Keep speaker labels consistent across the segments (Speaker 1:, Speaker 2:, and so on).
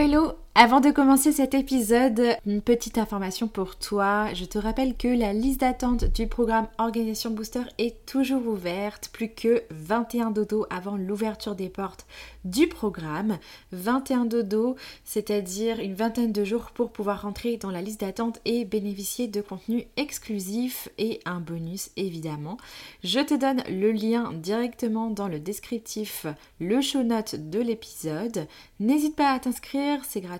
Speaker 1: hello avant de commencer cet épisode, une petite information pour toi. Je te rappelle que la liste d'attente du programme Organisation Booster est toujours ouverte. Plus que 21 dodo avant l'ouverture des portes du programme. 21 dodo, c'est-à-dire une vingtaine de jours pour pouvoir rentrer dans la liste d'attente et bénéficier de contenu exclusif et un bonus évidemment. Je te donne le lien directement dans le descriptif, le show note de l'épisode. N'hésite pas à t'inscrire, c'est gratuit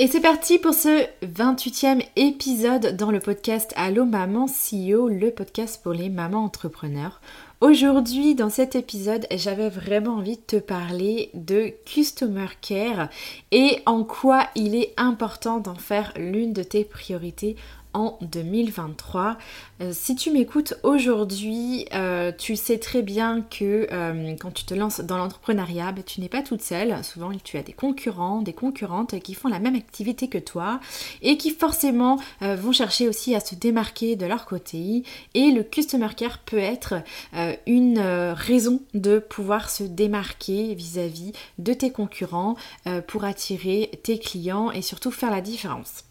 Speaker 1: Et c'est parti pour ce 28e épisode dans le podcast Allo Maman CEO, le podcast pour les mamans entrepreneurs. Aujourd'hui, dans cet épisode, j'avais vraiment envie de te parler de Customer Care et en quoi il est important d'en faire l'une de tes priorités en 2023. Euh, si tu m'écoutes aujourd'hui, euh, tu sais très bien que euh, quand tu te lances dans l'entrepreneuriat, ben, tu n'es pas toute seule. Souvent, tu as des concurrents, des concurrentes qui font la même activité que toi et qui forcément vont chercher aussi à se démarquer de leur côté. Et le Customer Care peut être une raison de pouvoir se démarquer vis-à-vis -vis de tes concurrents pour attirer tes clients et surtout faire la différence.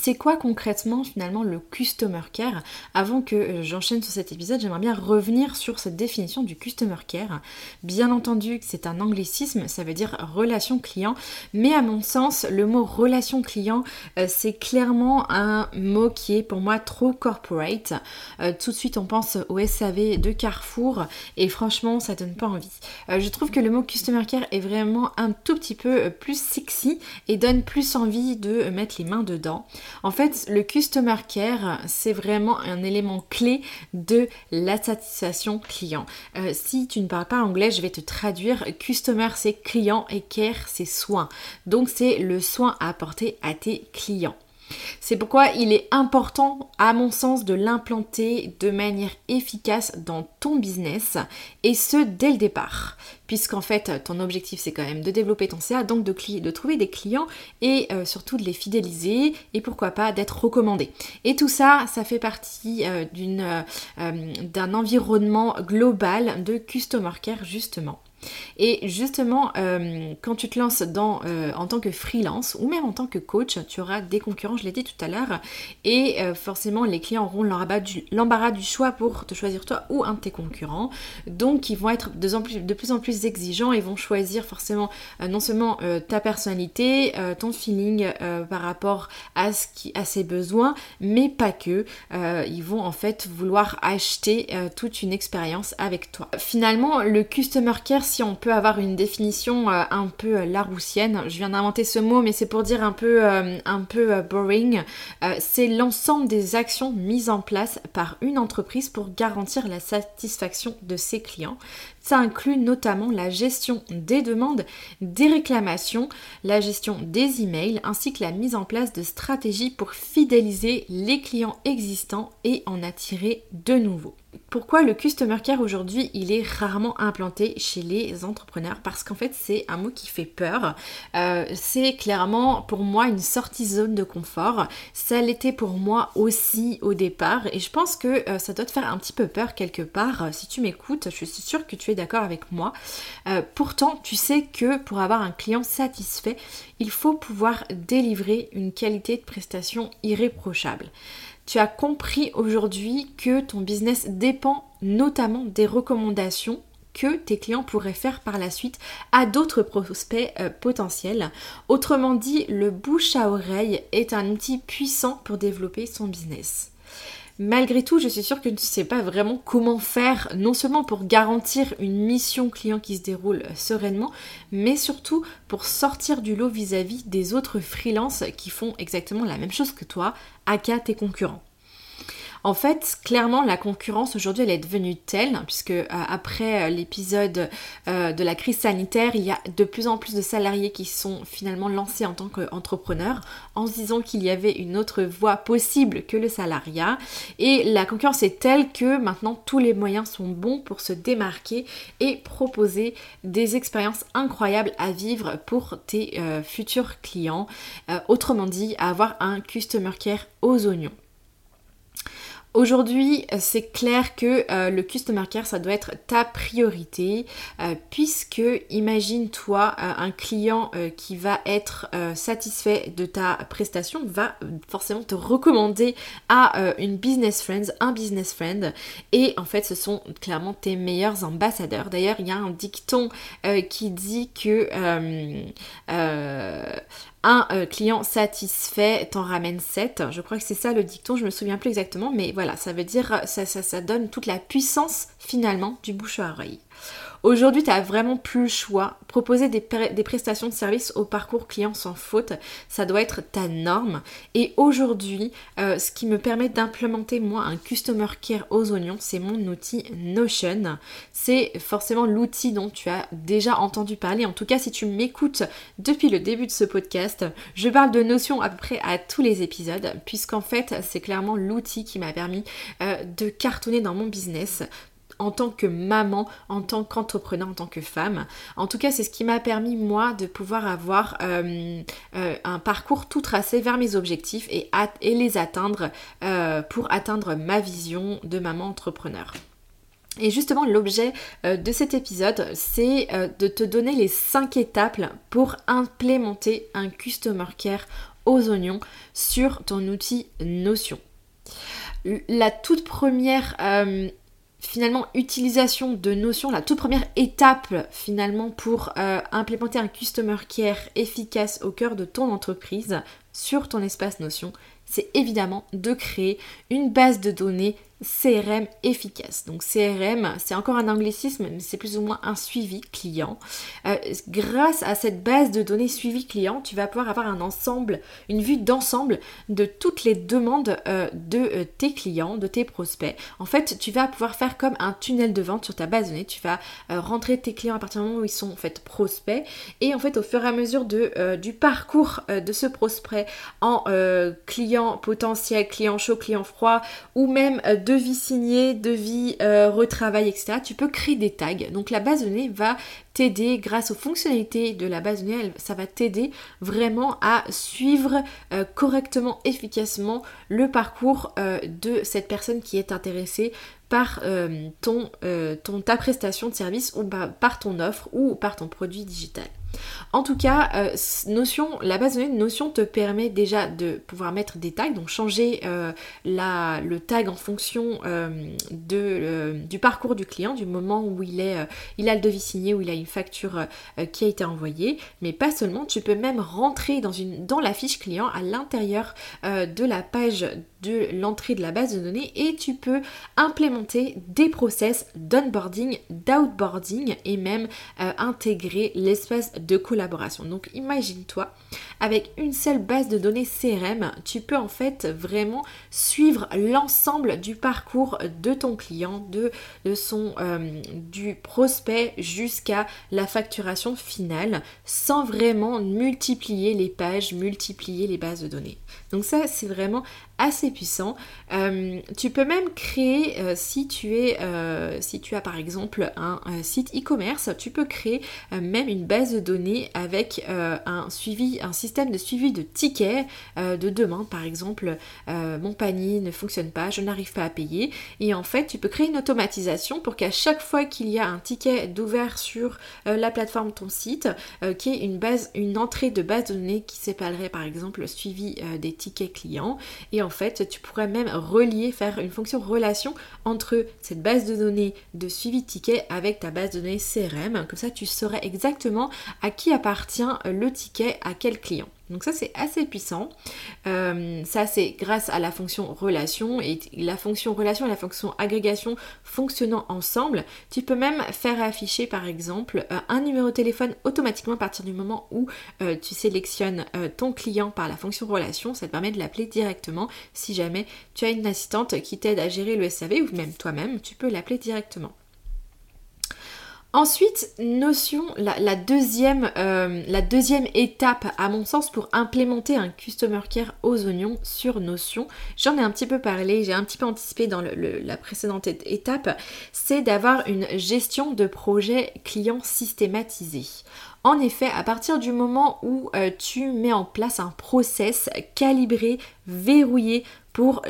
Speaker 1: C'est quoi concrètement finalement le customer care? Avant que euh, j'enchaîne sur cet épisode, j'aimerais bien revenir sur cette définition du customer care. Bien entendu, c'est un anglicisme, ça veut dire relation client, mais à mon sens, le mot relation client, euh, c'est clairement un mot qui est pour moi trop corporate. Euh, tout de suite, on pense au SAV de Carrefour et franchement, ça donne pas envie. je trouve que le mot customer care est vraiment un tout petit peu plus sexy et donne plus envie de mettre les mains dedans. En fait, le customer care, c'est vraiment un élément clé de la satisfaction client. Euh, si tu ne parles pas anglais, je vais te traduire. Customer, c'est client et care, c'est soin. Donc, c'est le soin à apporter à tes clients. C'est pourquoi il est important, à mon sens, de l'implanter de manière efficace dans ton business et ce dès le départ. Puisqu'en fait, ton objectif c'est quand même de développer ton CA, donc de, trouver des clients et euh, surtout de les fidéliser et pourquoi pas d'être recommandé. Et tout ça, ça fait partie euh, euh, d'un environnement global de Customer Care justement. Et justement, euh, quand tu te lances dans, euh, en tant que freelance ou même en tant que coach, tu auras des concurrents, je l'ai dit tout à l'heure, et euh, forcément les clients auront l'embarras du, choix pour te choisir toi ou un de tes concurrents. Donc ils vont être de, plus, en plus exigeants et vont choisir forcément non seulement ta personnalité, ton feeling par rapport à, ce qui, à ses besoins, mais pas que. ils vont en fait vouloir acheter toute une expérience avec toi. Finalement, le customer care, si on peut avoir une définition euh, un peu euh, laroussienne, je viens d'inventer ce mot, mais c'est pour dire un peu, euh, un peu boring, c'est l'ensemble des actions mises en place par une entreprise pour garantir la satisfaction de ses clients. Ça inclut notamment la gestion des demandes, des réclamations, la gestion des emails, ainsi que la mise en place de stratégies pour fidéliser les clients existants et en attirer de nouveaux. Pourquoi le customer care aujourd'hui il est rarement implanté chez les entrepreneurs? Parce qu'en fait c'est un mot qui fait peur. Euh, c'est clairement pour moi une sortie zone de confort. Ça l'était pour moi aussi au départ et je pense que euh, ça doit te faire un petit peu peur quelque part. Si tu m'écoutes, je suis sûre que tu es d'accord avec moi. Euh, pourtant tu sais que pour avoir un client satisfait, il faut pouvoir délivrer une qualité de prestation irréprochable tu as compris aujourd'hui que ton business dépend notamment des recommandations que tes clients pourraient faire par la suite à d'autres prospects euh, potentiels. Autrement dit, le bouche à oreille est un outil puissant pour développer son business. Malgré tout, je suis sûre que tu ne sais pas vraiment comment faire, non seulement pour garantir une mission client qui se déroule sereinement, mais surtout pour sortir du lot vis-à-vis des autres freelances qui font exactement la même chose que toi, aka tes concurrents. En fait, clairement, la concurrence aujourd'hui, elle est devenue telle, puisque euh, après euh, l'épisode euh, de la crise sanitaire, il y a de plus en plus de salariés qui sont finalement lancés en tant qu'entrepreneurs, en se disant qu'il y avait une autre voie possible que le salariat. Et la concurrence est telle que maintenant, tous les moyens sont bons pour se démarquer et proposer des expériences incroyables à vivre pour tes futurs clients. autrement dit, avoir un customer care aux oignons. Aujourd'hui, c'est clair que euh, le customer care, ça doit être ta priorité, euh, puisque imagine-toi euh, un client qui va être satisfait de ta prestation va forcément te recommander à une business friend, un business friend, et en fait, ce sont clairement tes meilleurs ambassadeurs. D'ailleurs, il y a un dicton qui dit que un euh, client satisfait t'en ramène 7. Je crois que c'est ça le dicton, je me souviens plus exactement, mais voilà, ça veut dire, ça, ça, ça donne toute la puissance finalement du bouche à oreille. Aujourd'hui, tu as vraiment plus le choix. Proposer des, prestations de service au parcours client sans faute, ça doit être ta norme. Et aujourd'hui, euh, ce qui me permet d'implémenter moi un Customer Care aux oignons, c'est mon outil Notion. C'est forcément l'outil dont tu as déjà entendu parler. En tout cas, si tu m'écoutes depuis le début de ce podcast, je parle de Notion à peu près à tous les épisodes, puisqu'en fait, c'est clairement l'outil qui m'a permis euh, de cartonner dans mon business, en tant que maman, en tant qu'entrepreneur, en tant que femme. En tout cas, c'est ce qui m'a permis, moi, de pouvoir avoir euh, euh, un parcours tout tracé vers mes objectifs et, les atteindre euh, pour atteindre ma vision de maman entrepreneur. Et justement, l'objet de cet épisode, c'est de te donner les 5 étapes pour implémenter un Customer Care aux oignons sur ton outil Notion. La toute première finalement utilisation de notions, la toute première étape finalement pour euh, implémenter un customer care efficace au cœur de ton entreprise sur ton espace notion, c'est évidemment de créer une base de données CRM efficace. Donc CRM, c'est encore un anglicisme, mais c'est plus ou moins un suivi client. Euh, grâce à cette base de données suivi client, tu vas pouvoir avoir un ensemble, une vue d'ensemble de toutes les demandes euh, de euh, tes clients, de tes prospects. En fait, tu vas pouvoir faire comme un tunnel de vente sur ta base de données. Tu vas rentrer tes clients à partir du moment où ils sont en fait prospects et en fait au fur et à mesure de, du parcours de ce prospect en client potentiel, client chaud, client froid ou même de devis signé, devis euh, retravail, etc. Tu peux créer des tags. Donc la base de va t'aider grâce aux fonctionnalités de la base de données, ça va t'aider vraiment à suivre euh, correctement, efficacement le parcours euh, de cette personne qui est intéressée par ton, ton, ta prestation de service ou par ton offre ou par ton produit digital. En tout cas, euh, la base de données de Notion te permet déjà de pouvoir mettre des tags, donc changer euh, le tag en fonction euh, du parcours du client, du moment où il, a le devis signé, où il a une facture qui a été envoyée, mais pas seulement, tu peux même rentrer dans la fiche client à l'intérieur de la page de l'entrée de la base de données et tu peux implémenter des process d'onboarding, d'outboarding et même intégrer l'espace de collaboration. Donc imagine-toi, avec une seule base de données CRM, tu peux en fait vraiment suivre l'ensemble du parcours de ton client, de, son, euh, du prospect jusqu'à la facturation finale, sans vraiment multiplier les pages, multiplier les bases de données. Donc ça, c'est vraiment assez puissant. Euh, tu peux même créer, euh, si, tu es, si tu as par exemple un, site e-commerce, tu peux créer même une base de données avec un suivi, un système de suivi de tickets de demande. Par exemple, mon panier ne fonctionne pas, je n'arrive pas à payer. Et en fait, tu peux créer une automatisation pour qu'à chaque fois qu'il y a un ticket d'ouvert sur la plateforme ton site, qui est une base, une entrée de base de données qui s'appellerait par exemple suivi des tickets clients. Et en fait, tu pourrais même relier, faire une fonction relation entre cette base de données de suivi de ticket avec ta base de données CRM. Comme ça, tu saurais exactement à qui appartient le ticket, à quel client. Donc ça c'est assez puissant. Euh, ça c'est grâce à la fonction relation et la fonction relation et la fonction agrégation fonctionnant ensemble. Tu peux même faire afficher par exemple euh, un numéro de téléphone automatiquement à partir du moment où euh, tu sélectionnes ton client par la fonction relation. Ça te permet de l'appeler directement si jamais tu as une assistante qui t'aide à gérer le SAV ou même toi-même, tu peux l'appeler directement. Ensuite, notion, la, deuxième, euh, la deuxième étape à mon sens pour implémenter un Customer Care aux oignons sur Notion, j'en ai un petit peu parlé, j'ai un petit peu anticipé dans la précédente étape, c'est d'avoir une gestion de projet client systématisée. En effet, à partir du moment où euh, tu mets en place un process calibré, verrouillé pour,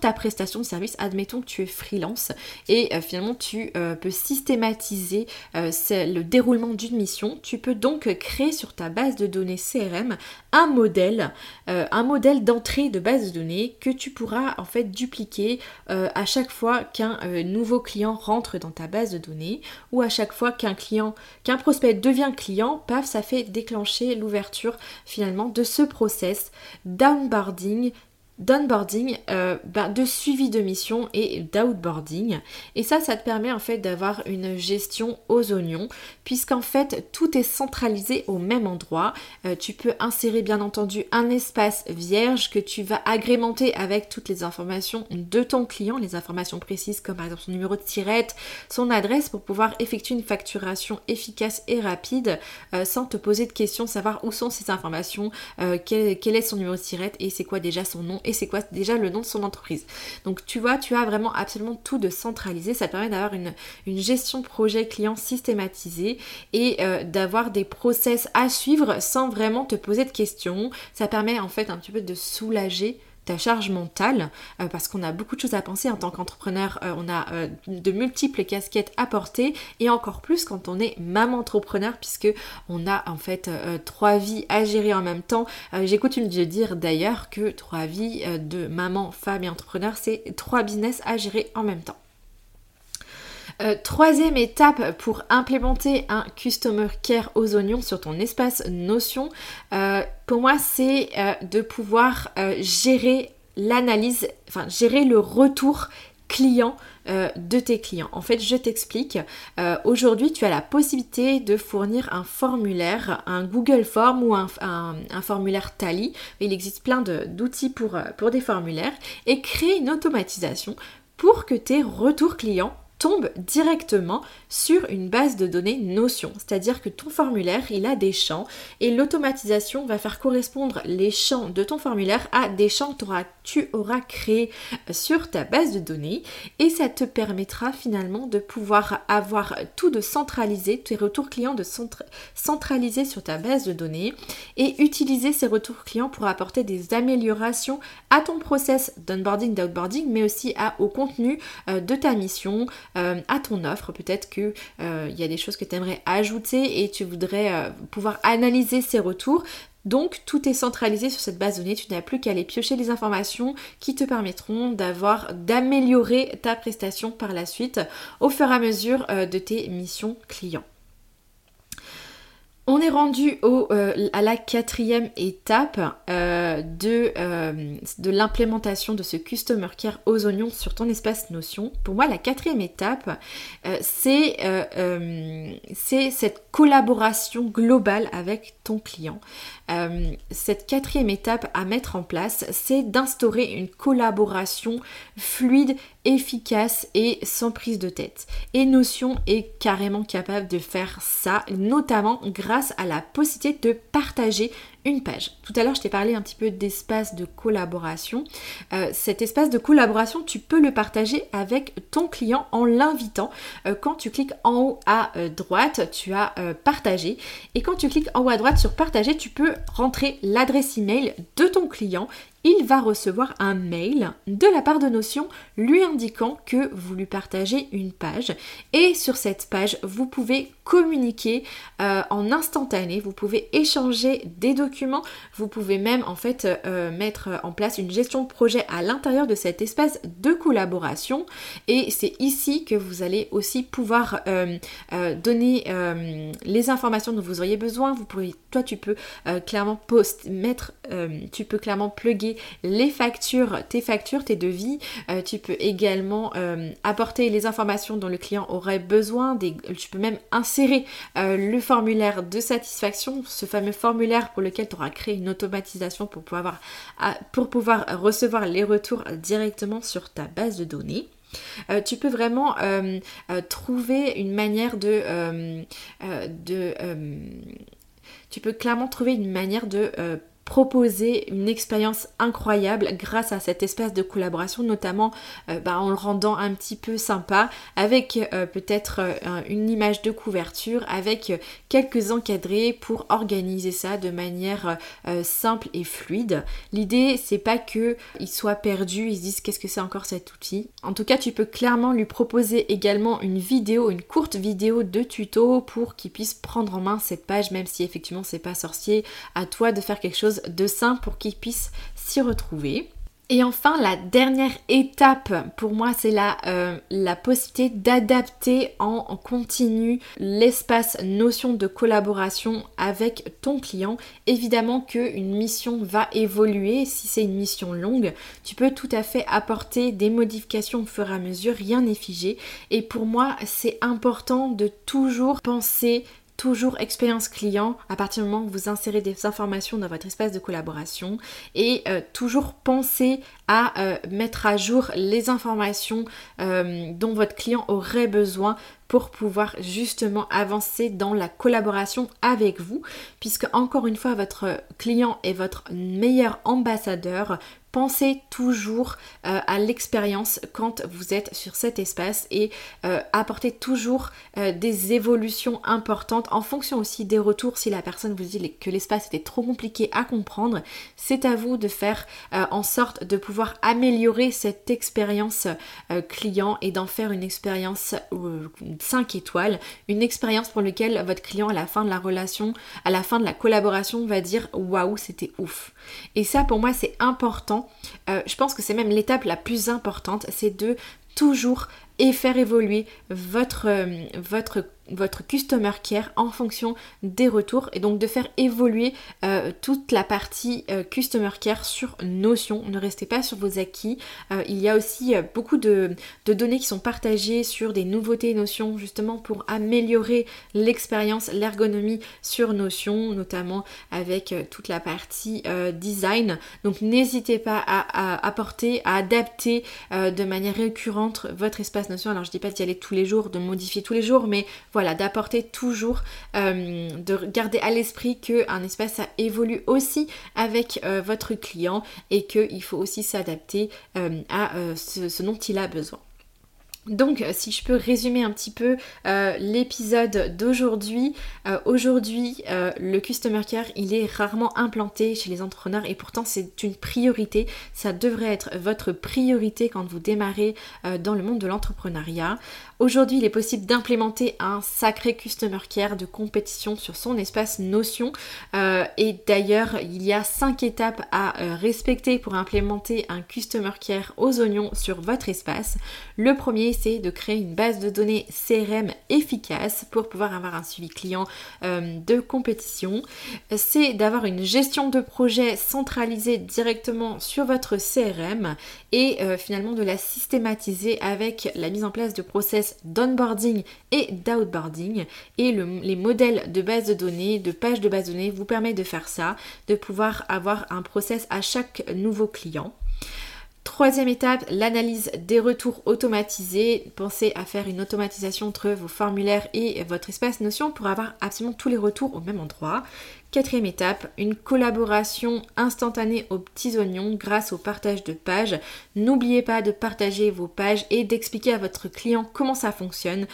Speaker 1: ta prestation de service, admettons que tu es freelance et euh, finalement tu euh, peux systématiser euh, le déroulement d'une mission. Tu peux donc créer sur ta base de données CRM un modèle, un modèle d'entrée de base de données que tu pourras en fait dupliquer à chaque fois qu'un nouveau client rentre dans ta base de données ou à chaque fois qu'un client, qu'un prospect devient client, paf, ça fait déclencher l'ouverture finalement de ce process downboarding d'onboarding, euh, bah, de suivi de mission et d'outboarding. Et ça, ça te permet en fait d'avoir une gestion aux oignons, puisqu'en fait tout est centralisé au même endroit. Euh, tu peux insérer bien entendu un espace vierge que tu vas agrémenter avec toutes les informations de ton client, les informations précises comme par exemple son numéro de tirette, son adresse pour pouvoir effectuer une facturation efficace et rapide euh, sans te poser de questions, savoir où sont ces informations, quel, quel, est son numéro de tirette et c'est quoi déjà son nom et c'est quoi déjà le nom de son entreprise. Donc tu vois, tu as vraiment absolument tout de centralisé. Ça permet d'avoir une, gestion projet client systématisée et euh, d'avoir des process à suivre sans vraiment te poser de questions. Ça permet en fait un petit peu de soulager ta charge mentale, euh, parce qu'on a beaucoup de choses à penser en tant qu'entrepreneur, euh, on a euh, de multiples casquettes à porter, et encore plus quand on est maman entrepreneur, puisque on a en fait trois vies à gérer en même temps. J'ai coutume de dire d'ailleurs que trois vies de maman, femme et entrepreneur, c'est trois business à gérer en même temps. Euh, troisième étape pour implémenter un Customer Care aux oignons sur ton espace Notion, euh, pour moi c'est euh, de pouvoir gérer l'analyse, enfin gérer le retour client de tes clients. En fait, je t'explique. Aujourd'hui, tu as la possibilité de fournir un formulaire, un Google Form ou un, formulaire Tally. Il existe plein d'outils pour, pour des formulaires et créer une automatisation pour que tes retours clients tombe directement sur une base de données Notion. C'est-à-dire que ton formulaire, il a des champs et l'automatisation va faire correspondre les champs de ton formulaire à des champs que tu auras créés sur ta base de données et ça te permettra finalement de pouvoir avoir tout de centralisé, tes retours clients de centraliser sur ta base de données et utiliser ces retours clients pour apporter des améliorations à ton process d'onboarding, d'outboarding, mais aussi à, au contenu euh, de ta mission, euh, à ton offre. Peut-être qu'il euh, y a des choses que tu aimerais ajouter et tu voudrais euh, pouvoir analyser ces retours. Donc tout est centralisé sur cette base de données, tu n'as plus qu'à aller piocher les informations qui te permettront d'avoir d'améliorer ta prestation par la suite au fur et à mesure de tes missions clients. On est rendu euh, à la quatrième étape de, euh, de l'implémentation de ce Customer Care aux oignons sur ton espace Notion. Pour moi, la quatrième étape, c'est cette collaboration globale avec ton client. cette quatrième étape à mettre en place, c'est d'instaurer une collaboration fluide efficace et sans prise de tête. Et Notion est carrément capable de faire ça, notamment grâce à la possibilité de partager une page. Tout à l'heure, je t'ai parlé un petit peu d'espace de collaboration. Euh, cet espace de collaboration, tu peux le partager avec ton client en l'invitant. Euh, quand tu cliques en haut à euh, droite, tu as partagé. Et quand tu cliques en haut à droite sur partager, tu peux rentrer l'adresse email de ton client il va recevoir un mail de la part de Notion lui indiquant que vous lui partagez une page et sur cette page vous pouvez communiquer en instantané, vous pouvez échanger des documents document. Vous pouvez même en fait euh, mettre en place une gestion de projet à l'intérieur de cet espace de collaboration. Et c'est ici que vous allez aussi pouvoir euh, donner les informations dont vous auriez besoin. Vous toi, tu peux clairement post mettre, tu peux clairement plugger les factures, tes factures, tes devis. tu peux également apporter les informations dont le client aurait besoin. Tu peux même insérer le formulaire de satisfaction, ce fameux formulaire pour lequel tu auras créé une automatisation pour pouvoir, recevoir les retours directement sur ta base de données. Euh, tu peux vraiment euh, euh, trouver une manière de tu peux clairement trouver une manière de proposer une expérience incroyable grâce à cet espace de collaboration, notamment euh, bah, en le rendant un petit peu sympa, avec euh, peut-être euh, une image de couverture, avec quelques encadrés pour organiser ça de manière simple et fluide. L'idée, c'est pas que ils soient perdus, ils se disent qu'est-ce que c'est encore cet outil? En tout cas, tu peux clairement lui proposer également une vidéo, une courte vidéo de tuto pour qu'il puisse prendre en main cette page, même si effectivement c'est pas sorcier. À toi de faire quelque chose de sain pour qu'ils puissent s'y retrouver. Et enfin, la dernière étape pour moi, c'est la, euh, la possibilité d'adapter en, continu l'espace notion de collaboration avec ton client. Évidemment qu'une mission va évoluer. Si c'est une mission longue, tu peux tout à fait apporter des modifications au fur et à mesure. Rien n'est figé. Et pour moi, c'est important de toujours penser toujours expérience client à partir du moment où vous insérez des informations dans votre espace de collaboration et euh, toujours penser à euh, mettre à jour les informations euh, dont votre client aurait besoin pour pouvoir justement avancer dans la collaboration avec vous. Puisque encore une fois votre client est votre meilleur ambassadeur pensez toujours euh, à l'expérience quand vous êtes sur cet espace et euh, apportez toujours euh, des évolutions importantes en fonction aussi des retours. Si la personne vous dit que l'espace était trop compliqué à comprendre, c'est à vous de faire en sorte de pouvoir améliorer cette expérience client et d'en faire une expérience 5 étoiles, une expérience pour laquelle votre client à la fin de la relation, à la fin de la collaboration va dire waouh c'était ouf. Et ça pour moi c'est important euh, je pense que c'est même l'étape la plus importante, c'est de toujours et faire évoluer votre, euh, votre votre customer care en fonction des retours et donc de faire évoluer euh, toute la partie euh, customer care sur Notion. Ne restez pas sur vos acquis. Euh, il y a aussi beaucoup de, données qui sont partagées sur des nouveautés Notion justement pour améliorer l'expérience, l'ergonomie sur Notion, notamment avec toute la partie design. Donc n'hésitez pas à, apporter, à adapter de manière récurrente votre espace Notion. Alors je dis pas d'y aller tous les jours, de modifier tous les jours, mais voilà voilà, d'apporter toujours, euh, de garder à l'esprit qu'un espace évolue aussi avec euh, votre client et qu'il faut aussi s'adapter euh, à ce dont il a besoin. Donc si je peux résumer un petit peu euh, l'épisode d'aujourd'hui, euh, aujourd'hui euh, le Customer Care il est rarement implanté chez les entrepreneurs et pourtant c'est une priorité, ça devrait être votre priorité quand vous démarrez dans le monde de l'entrepreneuriat. Aujourd'hui il est possible d'implémenter un sacré Customer Care de compétition sur son espace Notion et d'ailleurs il y a cinq étapes à respecter pour implémenter un Customer Care aux oignons sur votre espace. Le premier c'est de créer une base de données CRM efficace pour pouvoir avoir un suivi client euh, de compétition. C'est d'avoir une gestion de projet centralisée directement sur votre CRM et euh, finalement de la systématiser avec la mise en place de process d'onboarding et d'outboarding. Et les modèles de base de données, de page de base de données vous permettent de faire ça, de pouvoir avoir un process à chaque nouveau client. Troisième étape, l'analyse des retours automatisés. Pensez à faire une automatisation entre vos formulaires et votre espace Notion pour avoir absolument tous les retours au même endroit. Quatrième étape, une collaboration instantanée aux petits oignons grâce au partage de pages. N'oubliez pas de partager vos pages et d'expliquer à votre client comment ça fonctionne.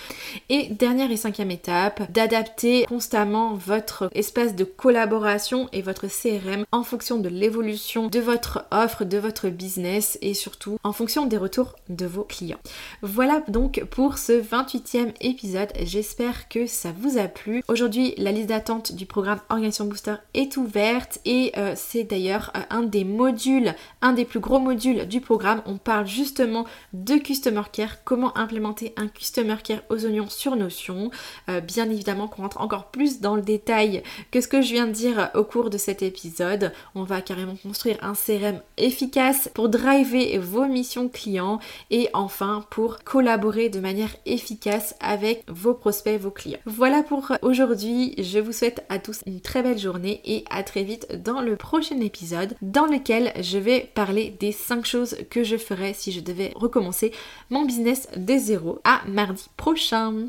Speaker 1: Et dernière et cinquième étape, d'adapter constamment votre espace de collaboration et votre CRM en fonction de l'évolution de votre offre, de votre business et surtout en fonction des retours de vos clients. Voilà donc pour ce 28e épisode. J'espère que ça vous a plu. Aujourd'hui, la liste d'attente du programme Organisation booster est ouverte et euh, c'est d'ailleurs euh, un des modules, un des plus gros modules du programme. On parle justement de Customer Care, comment implémenter un Customer Care aux oignons sur Notion. bien évidemment qu'on rentre encore plus dans le détail que ce que je viens de dire au cours de cet épisode. On va carrément construire un CRM efficace pour driver vos missions clients et enfin pour collaborer de manière efficace avec vos prospects, vos clients. Voilà pour aujourd'hui. Je vous souhaite à tous une très belle journée et à très vite dans le prochain épisode dans lequel je vais parler des 5 choses que je ferais si je devais recommencer mon business des zéro à mardi prochain.